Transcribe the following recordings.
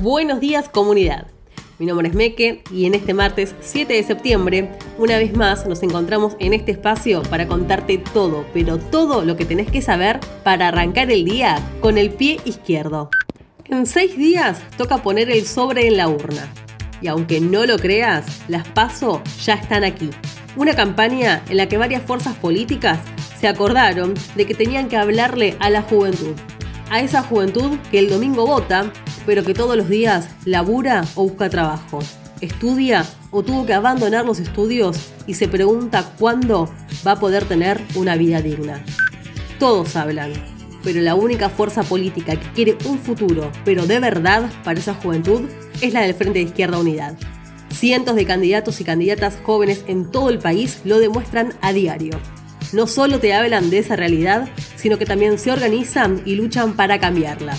Buenos días comunidad. Mi nombre es Meke y en este martes 7 de septiembre, una vez más nos encontramos en este espacio para contarte todo, pero todo lo que tenés que saber para arrancar el día con el pie izquierdo. En seis días toca poner el sobre en la urna. Y aunque no lo creas, las PASO ya están aquí. Una campaña en la que varias fuerzas políticas se acordaron de que tenían que hablarle a la juventud. A esa juventud que el domingo vota pero que todos los días labura o busca trabajo, estudia o tuvo que abandonar los estudios y se pregunta cuándo va a poder tener una vida digna. Todos hablan, pero la única fuerza política que quiere un futuro, pero de verdad para esa juventud, es la del Frente de Izquierda Unidad. Cientos de candidatos y candidatas jóvenes en todo el país lo demuestran a diario. No solo te hablan de esa realidad, sino que también se organizan y luchan para cambiarla.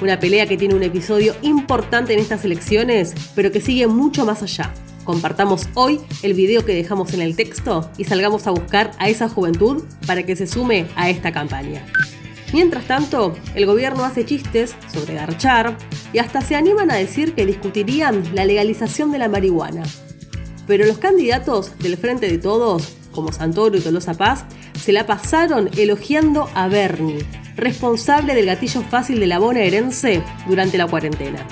Una pelea que tiene un episodio importante en estas elecciones, pero que sigue mucho más allá. Compartamos hoy el video que dejamos en el texto y salgamos a buscar a esa juventud para que se sume a esta campaña. Mientras tanto, el gobierno hace chistes sobre garchar y hasta se animan a decir que discutirían la legalización de la marihuana. Pero los candidatos del Frente de Todos, como Santoro y Tolosa Paz, se la pasaron elogiando a Bernie, responsable del gatillo fácil de la bonaerense durante la cuarentena.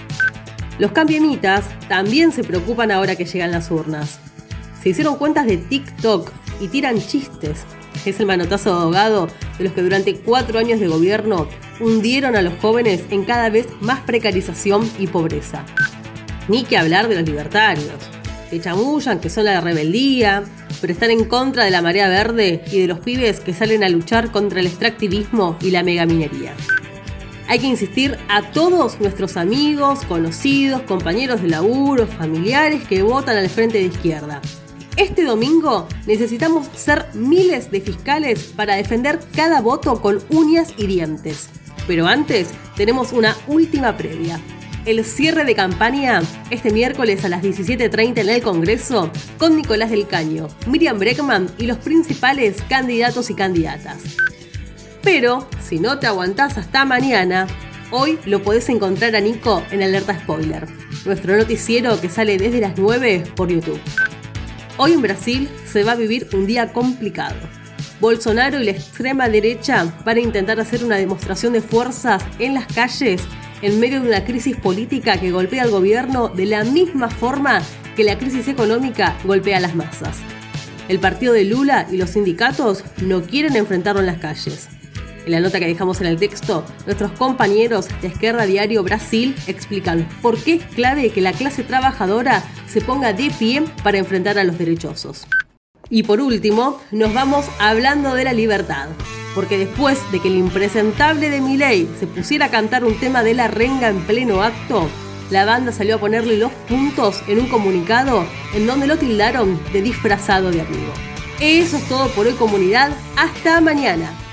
Los cambiemitas también se preocupan ahora que llegan las urnas. Se hicieron cuentas de TikTok y tiran chistes. Es el manotazo ahogado de los que durante cuatro años de gobierno hundieron a los jóvenes en cada vez más precarización y pobreza. Ni que hablar de los libertarios, que chamullan que son la rebeldía, pero están en contra de la marea verde y de los pibes que salen a luchar contra el extractivismo y la megaminería. Hay que insistir a todos nuestros amigos, conocidos, compañeros de laburo, familiares que votan al frente de izquierda. Este domingo necesitamos ser miles de fiscales para defender cada voto con uñas y dientes. Pero antes tenemos una última previa el cierre de campaña este miércoles a las 17.30 en el Congreso con Nicolás del Caño, Miriam Breckman y los principales candidatos y candidatas. Pero, si no te aguantás hasta mañana, hoy lo podés encontrar a Nico en Alerta Spoiler, nuestro noticiero que sale desde las 9 por YouTube. Hoy en Brasil se va a vivir un día complicado. Bolsonaro y la extrema derecha van a intentar hacer una demostración de fuerzas en las calles en medio de una crisis política que golpea al gobierno de la misma forma que la crisis económica golpea a las masas. El partido de Lula y los sindicatos no quieren enfrentarlo en las calles. En la nota que dejamos en el texto, nuestros compañeros de Esquerra Diario Brasil explican por qué es clave que la clase trabajadora se ponga de pie para enfrentar a los derechosos. Y por último, nos vamos hablando de la libertad porque después de que el impresentable de Miley se pusiera a cantar un tema de la renga en pleno acto, la banda salió a ponerle los puntos en un comunicado en donde lo tildaron de disfrazado de amigo. Eso es todo por hoy comunidad, hasta mañana.